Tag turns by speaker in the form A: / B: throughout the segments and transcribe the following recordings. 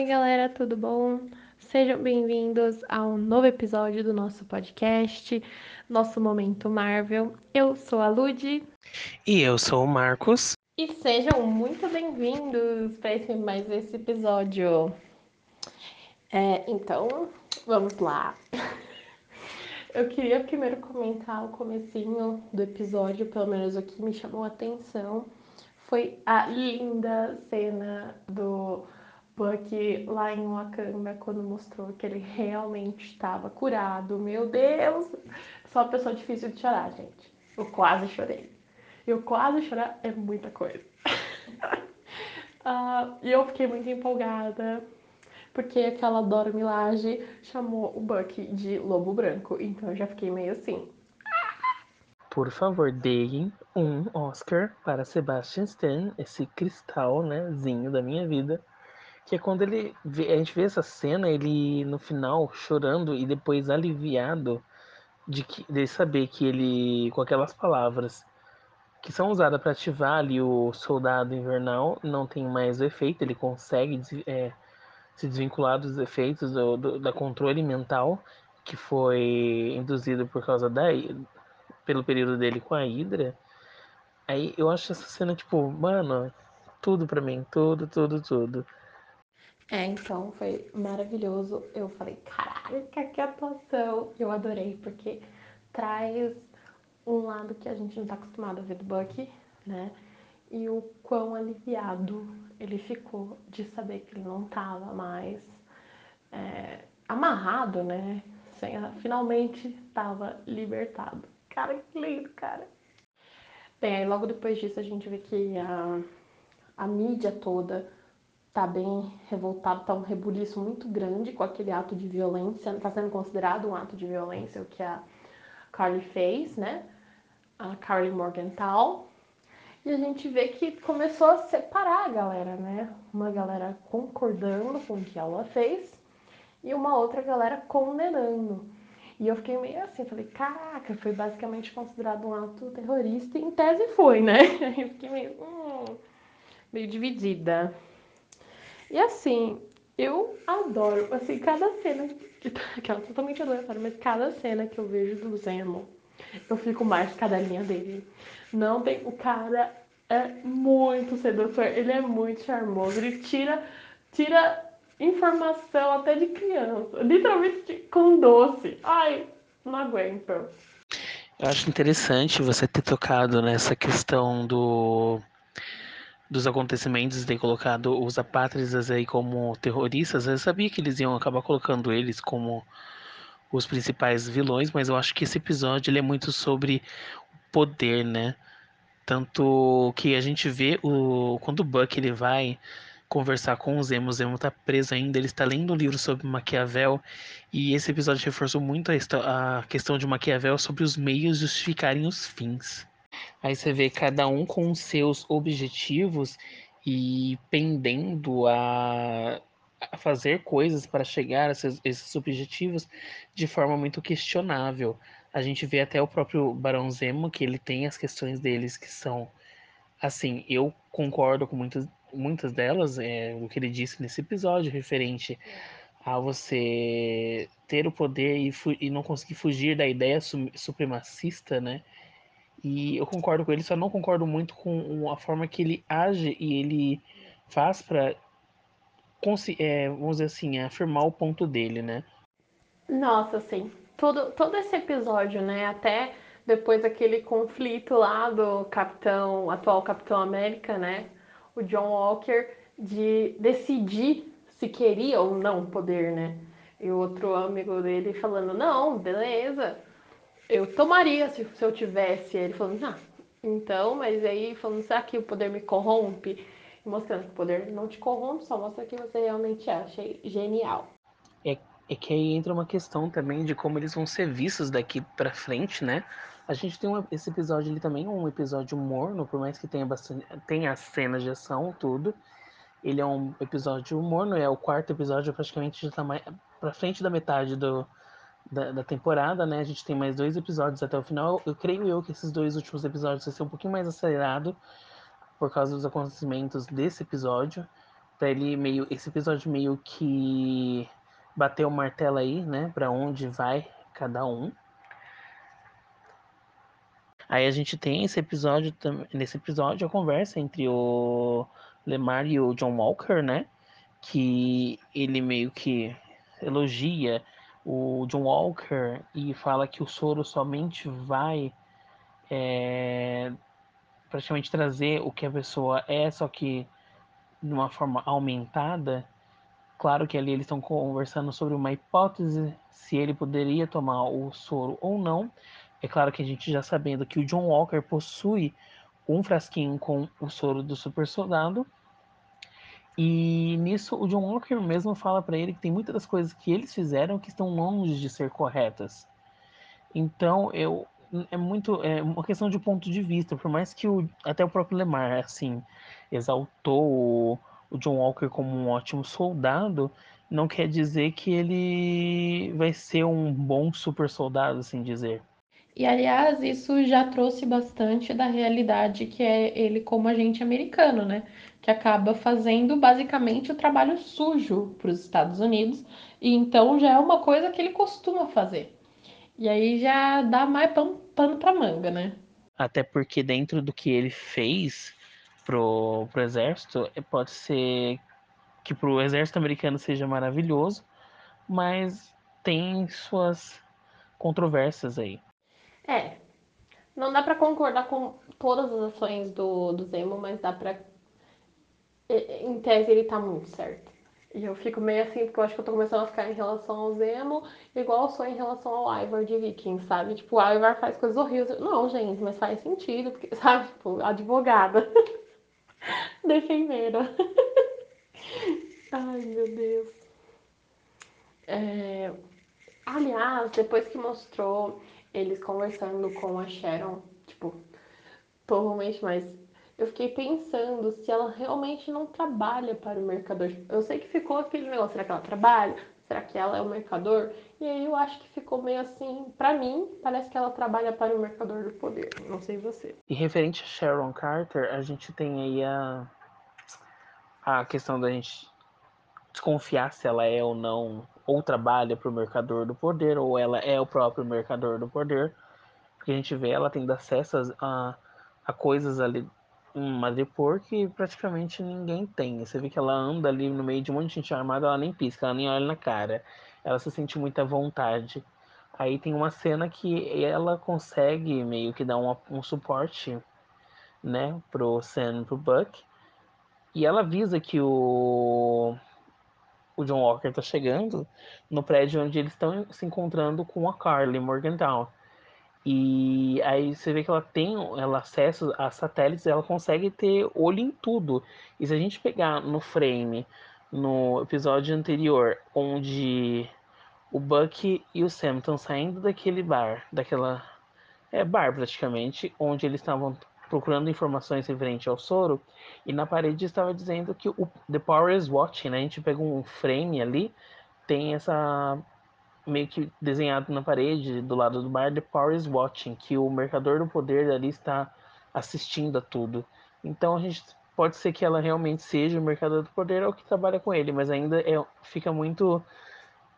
A: Oi, galera, tudo bom? Sejam bem-vindos ao novo episódio do nosso podcast, nosso Momento Marvel. Eu sou a Lud.
B: E eu sou o Marcos.
A: E sejam muito bem-vindos para esse, mais esse episódio. É, então, vamos lá. Eu queria primeiro comentar o comecinho do episódio, pelo menos o que me chamou a atenção, foi a linda cena do Bucky lá em Wakanda, quando mostrou que ele realmente estava curado. Meu Deus! Sou uma pessoa difícil de chorar, gente. Eu quase chorei. Eu quase chorar é muita coisa. uh, e eu fiquei muito empolgada, porque aquela Dora Milaje chamou o Bucky de Lobo Branco. Então eu já fiquei meio assim.
B: Por favor, deem um Oscar para Sebastian Stan, esse cristal, né, zinho da minha vida que é quando ele vê, a gente vê essa cena, ele no final chorando e depois aliviado de, que, de saber que ele, com aquelas palavras que são usadas para ativar ali o soldado invernal, não tem mais o efeito, ele consegue é, se desvincular dos efeitos do, do, da controle mental que foi induzido por causa da pelo período dele com a Hydra. Aí eu acho essa cena tipo, mano, tudo para mim, tudo, tudo, tudo.
A: É, então foi maravilhoso. Eu falei, caraca, que atuação! Eu adorei, porque traz um lado que a gente não tá acostumado a ver do Bucky, né? E o quão aliviado ele ficou de saber que ele não tava mais é, amarrado, né? Sem, finalmente tava libertado. Cara, que lindo, cara. Bem, aí logo depois disso a gente vê que a, a mídia toda tá bem revoltado, tá um rebuliço muito grande com aquele ato de violência, tá sendo considerado um ato de violência o que a Carly fez, né? A Carly Morgenthau. E a gente vê que começou a separar a galera, né? Uma galera concordando com o que ela fez e uma outra galera condenando. E eu fiquei meio assim, falei, caraca, foi basicamente considerado um ato terrorista, e em tese foi, né? Eu fiquei meio, hum, meio dividida. E assim, eu adoro, assim, cada cena, aquela totalmente aleatória, mas cada cena que eu vejo do Zemo, eu fico mais cadelinha dele. Não tem, o cara é muito sedutor, ele é muito charmoso, ele tira, tira informação até de criança, literalmente com doce. Ai, não aguento.
B: Eu acho interessante você ter tocado nessa questão do dos acontecimentos, ter colocado os apátridas aí como terroristas, eu sabia que eles iam acabar colocando eles como os principais vilões, mas eu acho que esse episódio ele é muito sobre poder, né? Tanto que a gente vê o quando o Buck ele vai conversar com o Zemo, o Zemo tá preso ainda, ele está lendo um livro sobre Maquiavel e esse episódio reforçou muito a, a questão de Maquiavel sobre os meios justificarem os fins. Aí você vê cada um com seus objetivos e pendendo a, a fazer coisas para chegar a esses, esses, objetivos de forma muito questionável. A gente vê até o próprio Barão Zemo, que ele tem as questões deles que são assim, eu concordo com muitas, muitas delas, é, o que ele disse nesse episódio, referente a você ter o poder e, e não conseguir fugir da ideia supremacista, né? E eu concordo com ele, só não concordo muito com a forma que ele age e ele faz para, é, vamos dizer assim, afirmar o ponto dele, né?
A: Nossa, sim. Todo, todo esse episódio, né? Até depois daquele conflito lá do capitão, atual Capitão América, né? O John Walker, de decidir se queria ou não poder, né? E o outro amigo dele falando, não, beleza, eu tomaria se, se eu tivesse. Ele falando, ah, então, mas aí falando, será que o poder me corrompe? mostrando que o poder não te corrompe, só mostra que você realmente é. Achei genial.
B: É, é que aí entra uma questão também de como eles vão ser vistos daqui pra frente, né? A gente tem esse episódio ali também, um episódio morno, por mais que tenha bastante. tenha cenas de ação, tudo. Ele é um episódio morno, é o quarto episódio, praticamente já tá mais pra frente da metade do, da, da, temporada, né? A gente tem mais dois episódios até o final. Eu creio eu que esses dois últimos episódios vão ser um pouquinho mais acelerado por causa dos acontecimentos desse episódio. Pra ele meio. Esse episódio meio que bateu o martelo aí, né? Pra onde vai cada um. Aí a gente tem esse episódio, nesse episódio, a conversa entre o Lemar e o John Walker, né? Que ele meio que elogia o John Walker e fala que o soro somente vai é, praticamente trazer o que a pessoa é, só que de uma forma aumentada. Claro que ali eles estão conversando sobre uma hipótese se ele poderia tomar o soro ou não. É claro que a gente já sabendo que o John Walker possui um frasquinho com o soro do super soldado. E nisso o John Walker mesmo fala para ele que tem muitas das coisas que eles fizeram que estão longe de ser corretas. Então eu é muito é uma questão de ponto de vista, por mais que o, até o próprio Lemar assim exaltou o, o John Walker como um ótimo soldado, não quer dizer que ele vai ser um bom super soldado, assim dizer.
A: E aliás, isso já trouxe bastante da realidade que é ele como agente americano, né? Que acaba fazendo basicamente o trabalho sujo para os Estados Unidos, e então já é uma coisa que ele costuma fazer. E aí já dá mais pano, pano para manga, né?
B: Até porque dentro do que ele fez pro, pro exército, pode ser que pro exército americano seja maravilhoso, mas tem suas controvérsias aí.
A: É. Não dá para concordar com todas as ações do, do Zemo, mas dá pra. Em tese, ele tá muito certo. E eu fico meio assim, porque eu acho que eu tô começando a ficar em relação ao Zemo, igual eu sou em relação ao Ivar de Vikings, sabe? Tipo, o Ivar faz coisas horríveis. Não, gente, mas faz sentido, porque, sabe? Tipo, advogada. Defenderam. Ai, meu Deus. É... Aliás, depois que mostrou eles conversando com a Sharon, tipo, provavelmente, mas eu fiquei pensando se ela realmente não trabalha para o mercador. Eu sei que ficou aquele negócio, será que ela trabalha? Será que ela é o mercador? E aí eu acho que ficou meio assim, para mim, parece que ela trabalha para o mercador do poder. Não sei você.
B: E referente a Sharon Carter, a gente tem aí a a questão da gente desconfiar se ela é ou não ou trabalha para o mercador do poder ou ela é o próprio mercador do poder porque a gente vê ela tendo acesso a, a coisas ali em Madripoor que praticamente ninguém tem. Você vê que ela anda ali no meio de um monte de gente armada ela nem pisca ela nem olha na cara. Ela se sente muita vontade. Aí tem uma cena que ela consegue meio que dar um, um suporte né pro Sam pro Buck e ela avisa que o, o John Walker tá chegando no prédio onde eles estão se encontrando com a Carly Morgantown. E aí você vê que ela tem ela acesso a satélites, ela consegue ter olho em tudo. E se a gente pegar no frame, no episódio anterior, onde o Buck e o Sam estão saindo daquele bar, daquela é bar praticamente, onde eles estavam procurando informações referente ao soro e na parede estava dizendo que o The Power is Watching, né? A gente pega um frame ali, tem essa meio que desenhado na parede do lado do bar The Power is Watching, que o mercador do poder ali está assistindo a tudo. Então a gente pode ser que ela realmente seja o mercador do poder ou que trabalha com ele, mas ainda é, fica muito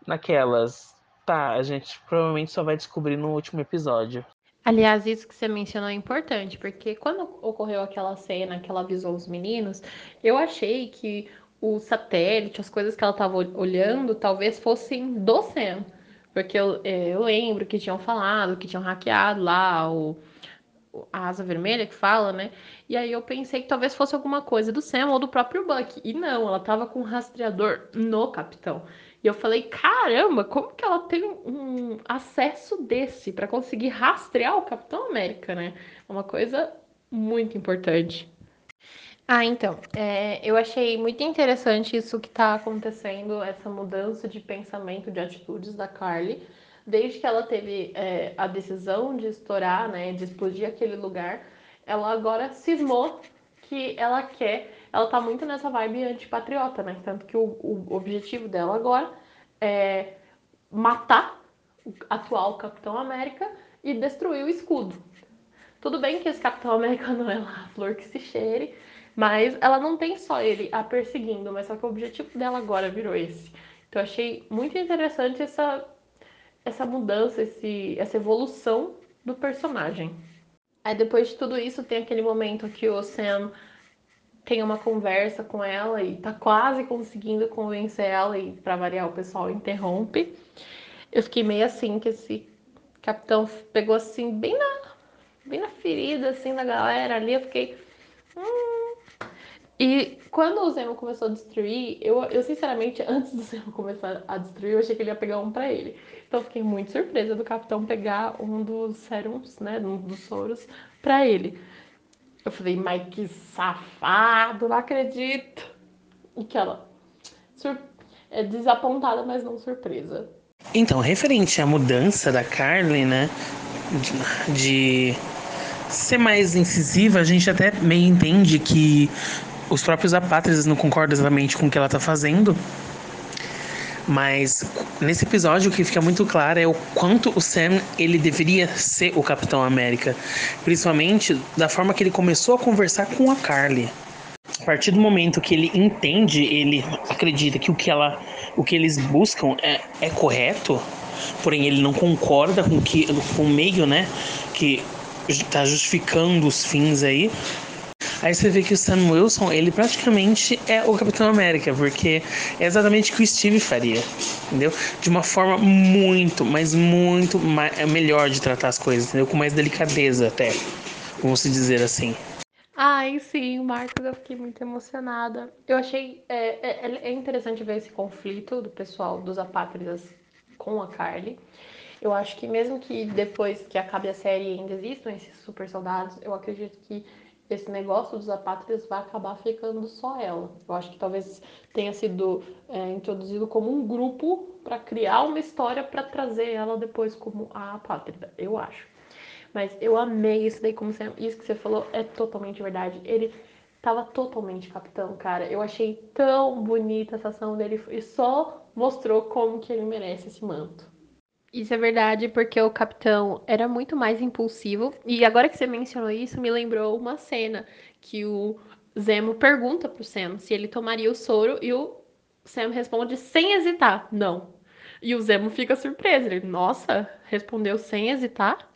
B: naquelas. Tá, a gente provavelmente só vai descobrir no último episódio.
A: Aliás, isso que você mencionou é importante, porque quando ocorreu aquela cena que ela avisou os meninos, eu achei que o satélite, as coisas que ela estava olhando, talvez fossem do Sam. Porque eu, é, eu lembro que tinham falado, que tinham hackeado lá o, a asa vermelha que fala, né? E aí eu pensei que talvez fosse alguma coisa do Sam ou do próprio Buck. E não, ela tava com um rastreador no capitão. E eu falei, caramba, como que ela tem um acesso desse para conseguir rastrear o Capitão América, né? É uma coisa muito importante. Ah, então, é, eu achei muito interessante isso que está acontecendo, essa mudança de pensamento, de atitudes da Carly, desde que ela teve é, a decisão de estourar, né, de explodir aquele lugar, ela agora cismou que ela quer ela tá muito nessa vibe antipatriota, né? Tanto que o, o objetivo dela agora é matar o atual Capitão América e destruir o escudo. Tudo bem que esse Capitão América não é lá a flor que se cheire, Mas ela não tem só ele a perseguindo, mas só que o objetivo dela agora virou esse. Então eu achei muito interessante essa, essa mudança, esse, essa evolução do personagem. Aí depois de tudo isso tem aquele momento que o Sam tem uma conversa com ela e tá quase conseguindo convencer ela e para variar o pessoal interrompe. Eu fiquei meio assim que esse capitão pegou assim bem na bem na ferida assim da galera ali, eu fiquei hum. E quando o Zemo começou a destruir, eu, eu sinceramente, antes do Zemo começar a destruir, eu achei que ele ia pegar um para ele. Então eu fiquei muito surpresa do capitão pegar um dos serums, né, um dos soros para ele. Eu falei, mas que safado, não acredito. E que ela sur... é desapontada, mas não surpresa.
B: Então, referente à mudança da Carly, né, de, ser mais incisiva, a gente até meio entende que os próprios apátridas não concordam exatamente com o que ela tá fazendo. Mas nesse episódio o que fica muito claro é o quanto o Sam ele deveria ser o Capitão América, principalmente da forma que ele começou a conversar com a Carly. A partir do momento que ele entende, ele acredita que o que ela, o que eles buscam é, é correto, porém ele não concorda com que com o meio, né, que está justificando os fins aí. Aí você vê que o Sam Wilson, ele praticamente é o Capitão América, porque é exatamente o que o Steve faria, entendeu? De uma forma muito, mas muito é melhor de tratar as coisas, entendeu? Com mais delicadeza até, vamos se dizer assim.
A: Ai, sim, Marcos, eu fiquei muito emocionada. Eu achei é, é, é interessante ver esse conflito do pessoal dos apátridas com a Carly. Eu acho que mesmo que depois que acabe a série ainda existam esses super soldados, eu acredito que esse negócio dos apátridas vai acabar ficando só ela. Eu acho que talvez tenha sido é, introduzido como um grupo para criar uma história para trazer ela depois como a apátrida, eu acho. Mas eu amei isso daí, como você, isso que você falou é totalmente verdade. Ele tava totalmente capitão, cara. Eu achei tão bonita essa ação dele e só mostrou como que ele merece esse manto. Isso é verdade, porque o capitão era muito mais impulsivo. E agora que você mencionou isso, me lembrou uma cena que o Zemo pergunta pro Sam se ele tomaria o soro e o Sam responde sem hesitar, não. E o Zemo fica surpreso. Ele, nossa, respondeu sem hesitar?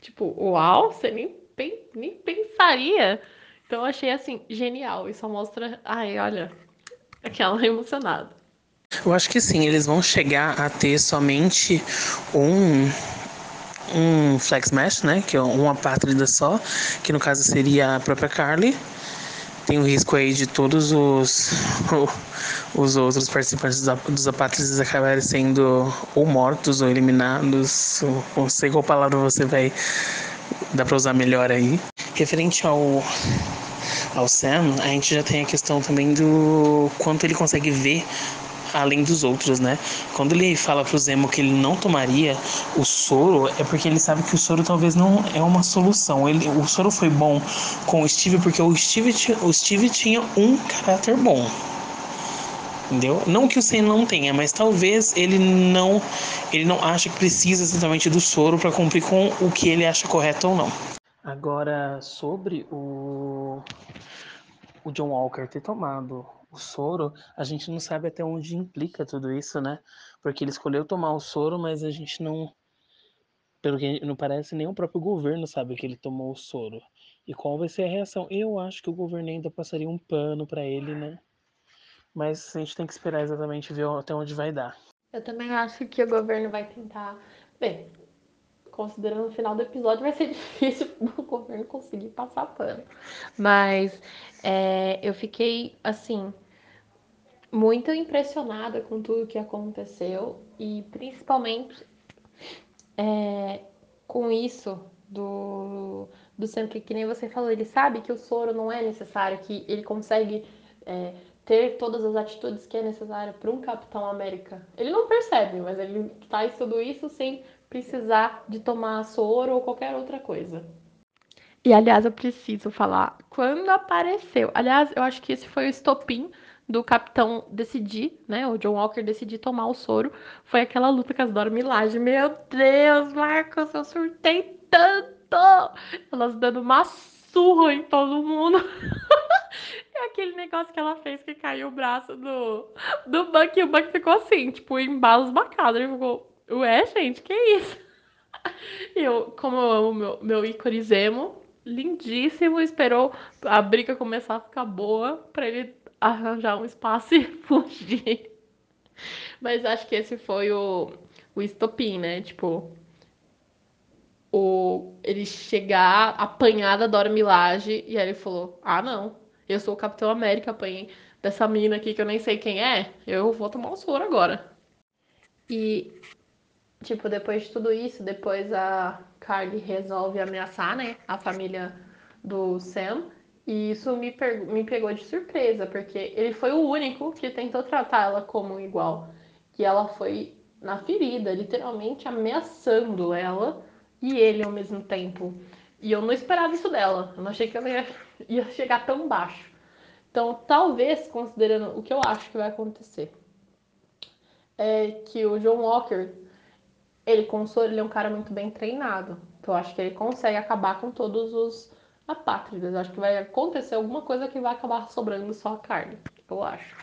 A: Tipo, uau, você nem, nem pensaria. Então achei assim, genial. Isso mostra. Ai, olha, aquela emocionada.
B: Eu acho que sim, eles vão chegar a ter somente um um flex mesh, né, que é uma pátrida só, que no caso seria a própria Carly. Tem o risco aí de todos os os outros participantes dos apátridas acabarem sendo ou mortos ou eliminados, ou, não sei qual palavra você vai dar para usar melhor aí. Referente ao ao Sam, a gente já tem a questão também do quanto ele consegue ver além dos outros, né? Quando ele fala pro Zemo que ele não tomaria o soro, é porque ele sabe que o soro talvez não é uma solução. Ele, o soro foi bom com o Steve porque o Steve, o Steve tinha um caráter bom. Entendeu? Não que o Sam não tenha, mas talvez ele não ele não acha que precisa exatamente do soro para cumprir com o que ele acha correto ou não. Agora sobre o o John Walker ter tomado o soro, a gente não sabe até onde implica tudo isso, né? Porque ele escolheu tomar o soro, mas a gente não. Pelo que não parece, nem o próprio governo sabe que ele tomou o soro. E qual vai ser a reação? Eu acho que o governo ainda passaria um pano para ele, né? Mas a gente tem que esperar exatamente ver até onde vai dar.
A: Eu também acho que o governo vai tentar. Bem, considerando o final do episódio, vai ser difícil o governo conseguir passar pano. Mas é, eu fiquei, assim, muito impressionada com tudo que aconteceu e principalmente é, com isso do, do sendo que, que nem você falou, ele sabe que o soro não é necessário, que ele consegue é, ter todas as atitudes que é necessário para um Capitão América. Ele não percebe, mas ele faz tudo isso sem precisar de tomar soro ou qualquer outra coisa. E aliás, eu preciso falar, quando apareceu, aliás, eu acho que esse foi o estopim do capitão decidir, né, o John Walker decidir tomar o soro, foi aquela luta com as Dora Milaje. Meu Deus, Marcos, eu surtei tanto! Elas dando uma surra em todo mundo. É aquele negócio que ela fez que caiu o braço do, do Buck e o Buck ficou assim, tipo, em balos bacados. Ele ficou, ué, gente, que isso? Eu, como eu amo meu, meu ícone Zemo, lindíssimo, esperou a briga começar a ficar boa pra ele arranjar um espaço e fugir. Mas acho que esse foi o, o estopim, né? Tipo, o, ele chegar, apanhar da Dora Milaje, e aí ele falou: Ah, não, eu sou o Capitão América, apanhei dessa mina aqui que eu nem sei quem é, eu vou tomar um soro agora. E, tipo, depois de tudo isso, depois a Carly resolve ameaçar, né, a família do Sam. E isso me, me pegou de surpresa, porque ele foi o único que tentou tratar ela como igual. Que ela foi na ferida, literalmente ameaçando ela e ele ao mesmo tempo. E eu não esperava isso dela. Eu não achei que ela ia, ia chegar tão baixo. Então, talvez, considerando o que eu acho que vai acontecer, é que o John Walker, ele ele é um cara muito bem treinado. Então, eu acho que ele consegue acabar com todos os apátridas. Acho que vai acontecer alguma coisa que vai acabar sobrando só a carne. Eu acho.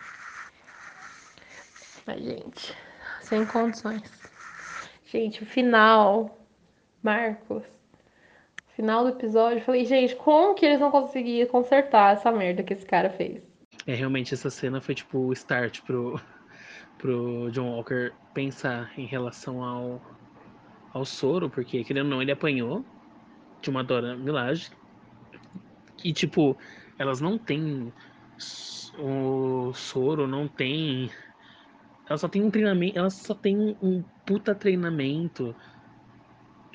A: Mas, gente, sem condições. Gente, o final, Marcos, final do episódio, eu falei, gente, como que eles não conseguiam consertar essa merda que esse cara fez?
B: É, realmente essa cena foi tipo o start pro, pro John Walker pensar em relação ao, ao soro, porque querendo ou não, ele apanhou de uma Dora Milaje. E tipo, elas não têm o soro, não tem. Ela só tem um treinamento. Ela só tem um puta treinamento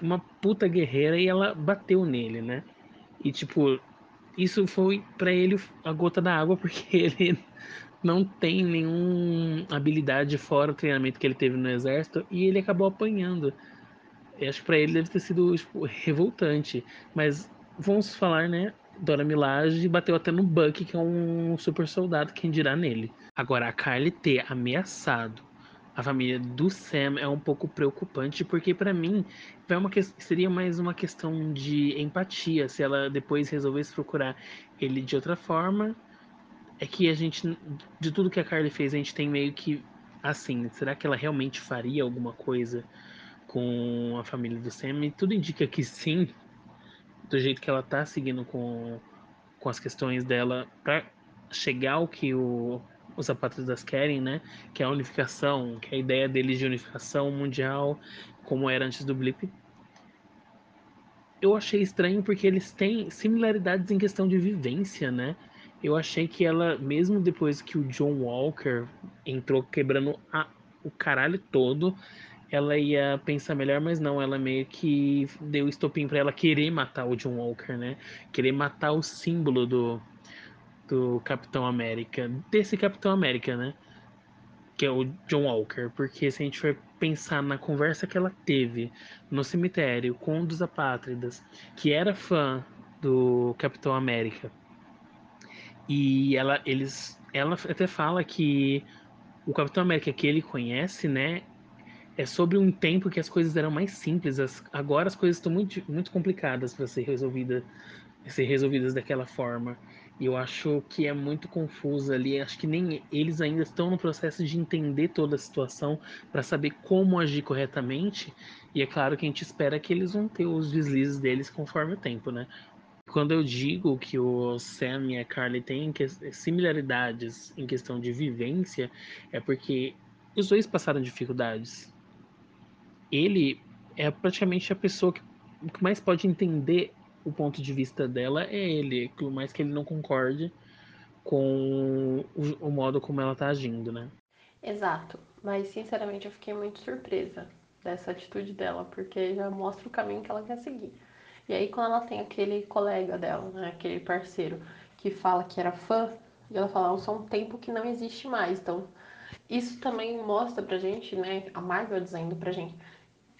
B: uma puta guerreira e ela bateu nele, né? E tipo, isso foi para ele a gota da água porque ele não tem nenhuma habilidade fora o treinamento que ele teve no exército e ele acabou apanhando. Eu acho que para ele deve ter sido tipo, revoltante, mas vamos falar, né? Dora Milaje bateu até no Buck, que é um super soldado, quem dirá nele. Agora, a Carly ter ameaçado a família do Sam é um pouco preocupante, porque para mim é uma que... seria mais uma questão de empatia se ela depois resolvesse procurar ele de outra forma. É que a gente, de tudo que a Carly fez, a gente tem meio que assim, será que ela realmente faria alguma coisa com a família do Sam? E tudo indica que sim, do jeito que ela tá seguindo com, com as questões dela para chegar ao que o os apátridas querem, né? Que é a unificação, que é a ideia deles de unificação mundial, como era antes do blip. Eu achei estranho porque eles têm similaridades em questão de vivência, né? Eu achei que ela, mesmo depois que o John Walker entrou quebrando a, o caralho todo, ela ia pensar melhor, mas não, ela meio que deu estopim para ela querer matar o John Walker, né? Querer matar o símbolo do, do Capitão América, desse Capitão América, né? Que é o John Walker, porque se a gente for pensar na conversa que ela teve no cemitério com um dos apátridas, que era fã do Capitão América, e ela, eles, ela até fala que o Capitão América que ele conhece, né, é sobre um tempo que as coisas eram mais simples. As, agora as coisas estão muito, muito complicadas para ser resolvida, ser resolvidas daquela forma. E eu acho que é muito confuso ali. Acho que nem eles ainda estão no processo de entender toda a situação para saber como agir corretamente. E é claro que a gente espera que eles vão ter os deslizes deles conforme o tempo, né? Quando eu digo que o Sam e a Carly têm similaridades em questão de vivência, é porque os dois passaram dificuldades. Ele é praticamente a pessoa que mais pode entender o ponto de vista dela é ele, por mais que ele não concorde com o, o modo como ela tá agindo, né?
A: Exato, mas sinceramente eu fiquei muito surpresa dessa atitude dela, porque já mostra o caminho que ela quer seguir. E aí quando ela tem aquele colega dela, né, aquele parceiro que fala que era fã, e ela fala, só um tempo que não existe mais. Então, isso também mostra pra gente, né, a Marvel dizendo pra gente,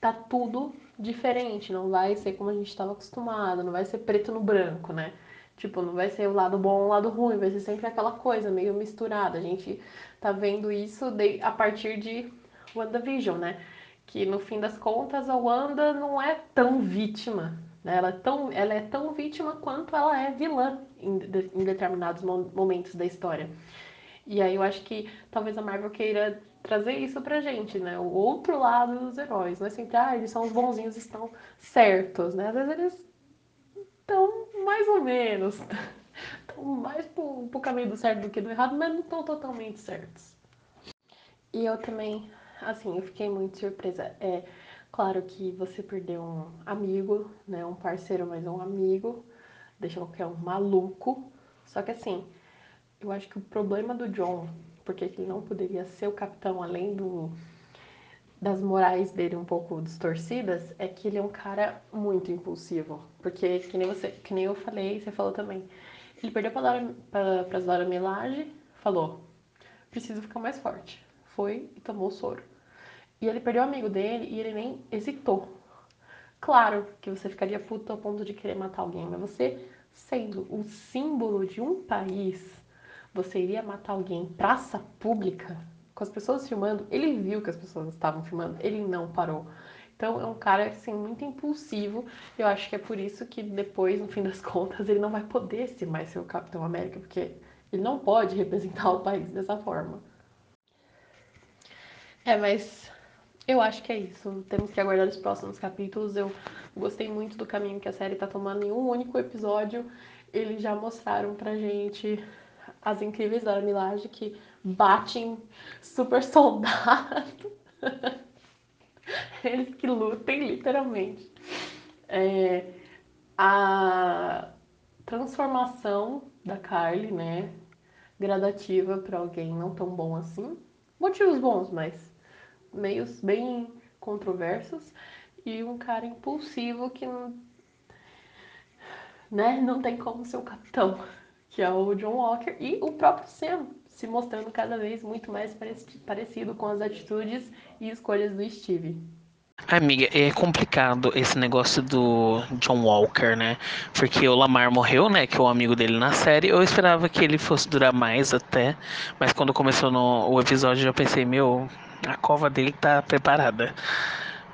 A: tá tudo diferente, não vai ser como a gente estava acostumado, não vai ser preto no branco, né? Tipo, não vai ser o lado bom o lado ruim, vai ser sempre aquela coisa meio misturada. A gente tá vendo isso de, a partir de WandaVision, né? Que no fim das contas a Wanda não é tão vítima, né? Ela é tão, ela é tão vítima quanto ela é vilã em, em determinados momentos da história. E aí eu acho que talvez a Marvel queira trazer isso pra gente, né? O outro lado dos heróis. Não é sempre, ah, eles são os bonzinhos estão certos, né? Às vezes eles estão mais ou menos. Estão mais pro, pro caminho do certo do que do errado, mas não estão totalmente certos. E eu também, assim, eu fiquei muito surpresa. É claro que você perdeu um amigo, né? Um parceiro, mas um amigo. Deixa qualquer um maluco. Só que assim, eu acho que o problema do John, porque ele não poderia ser o capitão além do das morais dele um pouco distorcidas, é que ele é um cara muito impulsivo. Porque, que nem, você, que nem eu falei, você falou também. Ele perdeu para Dora, pra, pra Dora Milage, falou: preciso ficar mais forte. Foi e tomou o soro. E ele perdeu o amigo dele e ele nem hesitou. Claro que você ficaria puto ao ponto de querer matar alguém, mas você, sendo o símbolo de um país você iria matar alguém em praça pública, com as pessoas filmando, ele viu que as pessoas estavam filmando, ele não parou. Então é um cara assim muito impulsivo. Eu acho que é por isso que depois, no fim das contas, ele não vai poder ser mais ser o Capitão América, porque ele não pode representar o país dessa forma. É, mas eu acho que é isso. Temos que aguardar os próximos capítulos. Eu gostei muito do caminho que a série tá tomando em um único episódio. Eles já mostraram pra gente as Incríveis da Milagre que batem super soldado. Eles que lutem, literalmente. É, a transformação da Carly, né? Gradativa para alguém não tão bom assim. Motivos bons, mas meios bem controversos. E um cara impulsivo que né, não tem como ser o capitão que é o John Walker, e o próprio Sam, se mostrando cada vez muito mais parecido com as atitudes e escolhas do Steve.
B: Amiga, é complicado esse negócio do John Walker, né? Porque o Lamar morreu, né? Que é o amigo dele na série. Eu esperava que ele fosse durar mais até. Mas quando começou no, o episódio, eu pensei, meu, a cova dele tá preparada.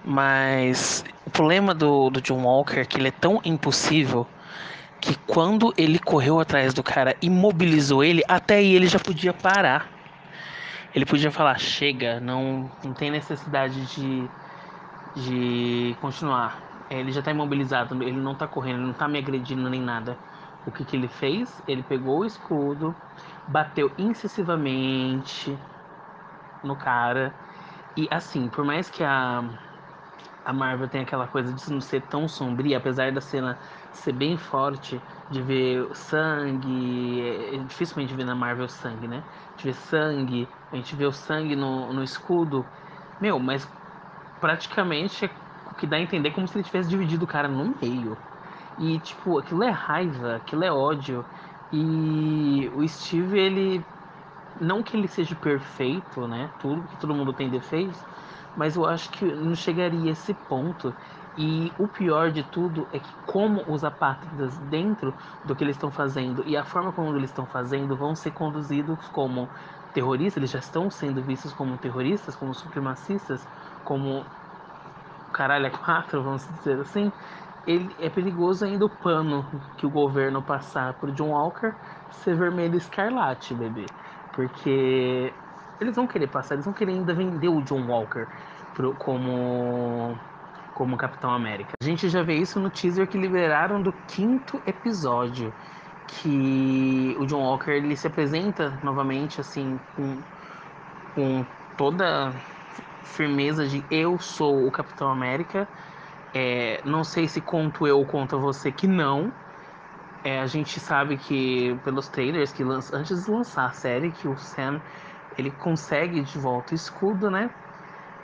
B: Mas o problema do, do John Walker é que ele é tão impossível que quando ele correu atrás do cara e mobilizou ele, até aí ele já podia parar. Ele podia falar: chega, não, não tem necessidade de, de continuar. Ele já tá imobilizado, ele não tá correndo, ele não tá me agredindo nem nada. O que, que ele fez? Ele pegou o escudo, bateu incessivamente no cara. E assim, por mais que a, a Marvel tem aquela coisa de não ser tão sombria, apesar da cena ser bem forte, de ver sangue. É, é dificilmente ver na Marvel sangue, né? De ver sangue, a gente vê o sangue no, no escudo. Meu, mas praticamente o que dá a entender é como se ele tivesse dividido o cara no meio. E, tipo, aquilo é raiva, aquilo é ódio. E o Steve, ele. Não que ele seja perfeito, né? Tudo que todo mundo tem defeitos mas eu acho que não chegaria a esse ponto. E o pior de tudo é que como os apátridas dentro do que eles estão fazendo e a forma como eles estão fazendo vão ser conduzidos como terroristas, eles já estão sendo vistos como terroristas, como supremacistas, como caralho é quatro, vamos dizer assim, ele é perigoso ainda o pano que o governo passar por John Walker ser vermelho escarlate, bebê. Porque eles vão querer passar, eles vão querer ainda vender o John Walker pro, como como Capitão América. A gente já vê isso no teaser que liberaram do quinto episódio, que o John Walker ele se apresenta novamente assim com, com toda firmeza de eu sou o Capitão América. É, não sei se conto eu ou conta você que não. É, a gente sabe que pelos trailers que lança, antes de lançar a série que o Sam ele consegue de volta o escudo, né?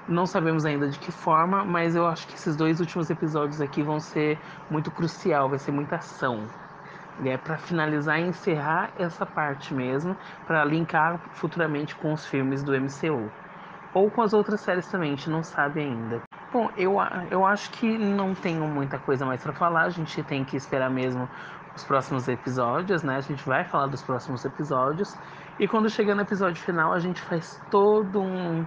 B: Não sabemos ainda de que forma, mas eu acho que esses dois últimos episódios aqui vão ser muito crucial, vai ser muita ação. É para finalizar e encerrar essa parte mesmo, para linkar futuramente com os filmes do MCU. Ou com as outras séries também, a gente não sabe ainda. Bom, eu, eu acho que não tenho muita coisa mais para falar, a gente tem que esperar mesmo os próximos episódios, né? A gente vai falar dos próximos episódios. E quando chegar no episódio final, a gente faz todo um,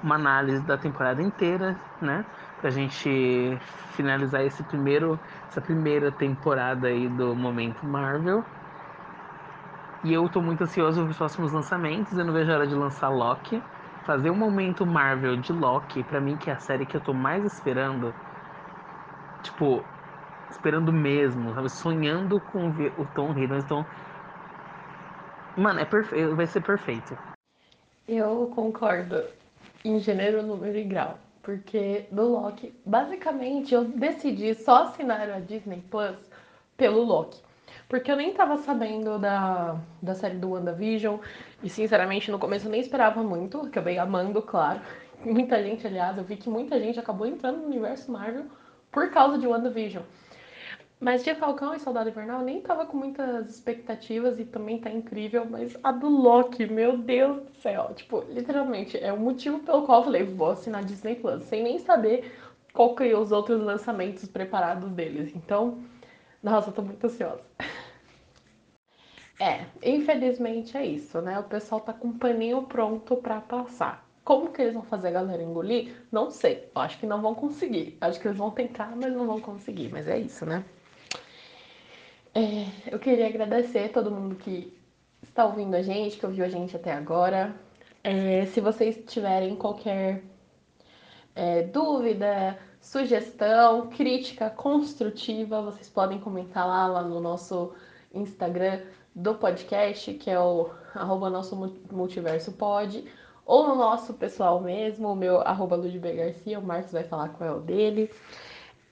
B: uma análise da temporada inteira, né? Pra gente finalizar esse primeiro, essa primeira temporada aí do Momento Marvel. E eu tô muito ansioso para os próximos lançamentos. Eu não vejo a hora de lançar Loki. Fazer um momento Marvel de Loki, para mim, que é a série que eu tô mais esperando. Tipo, esperando mesmo, sabe? Sonhando com ver o Tom Hiddleston. Mano, é perfeito, vai ser perfeito.
A: Eu concordo em gênero, número e grau. Porque do Loki, basicamente, eu decidi só assinar a Disney Plus pelo Loki. Porque eu nem tava sabendo da, da série do WandaVision. E sinceramente, no começo eu nem esperava muito. Acabei amando, claro. Muita gente, aliás, eu vi que muita gente acabou entrando no universo Marvel por causa de WandaVision. Mas Dia Falcão e Soldado Invernal nem tava com muitas expectativas e também tá incrível, mas a do Loki, meu Deus do céu, tipo, literalmente, é o motivo pelo qual eu falei, vou assinar Disney Plus, sem nem saber qual que os outros lançamentos preparados deles. Então, nossa, eu tô muito ansiosa. É, infelizmente é isso, né? O pessoal tá com um paninho pronto para passar. Como que eles vão fazer a galera engolir? Não sei. Eu acho que não vão conseguir. Acho que eles vão tentar, mas não vão conseguir. Mas é isso, né? É, eu queria agradecer todo mundo que está ouvindo a gente, que ouviu a gente até agora. É, se vocês tiverem qualquer é, dúvida, sugestão, crítica construtiva, vocês podem comentar lá, lá no nosso Instagram do podcast, que é o arroba nosso multiverso pod, ou no nosso pessoal mesmo, o meu arroba Garcia, o Marcos vai falar qual é o dele.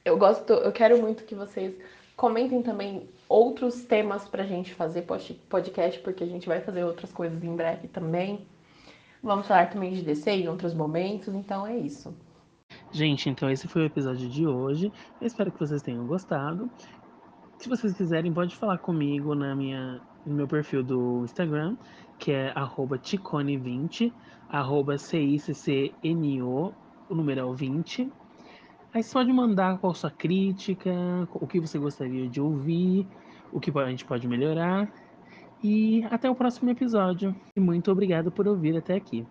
A: Eu gosto, eu quero muito que vocês comentem também outros temas pra gente fazer podcast, porque a gente vai fazer outras coisas em breve também. Vamos falar também de DC em outros momentos, então é isso.
B: Gente, então esse foi o episódio de hoje. Eu espero que vocês tenham gostado. Se vocês quiserem, pode falar comigo na minha, no meu perfil do Instagram, que é ticone20, arroba C-I-C-C-N-O, o numeral 20. Aí você pode mandar qual sua crítica, o que você gostaria de ouvir, o que a gente pode melhorar. E até o próximo episódio. E muito obrigado por ouvir até aqui.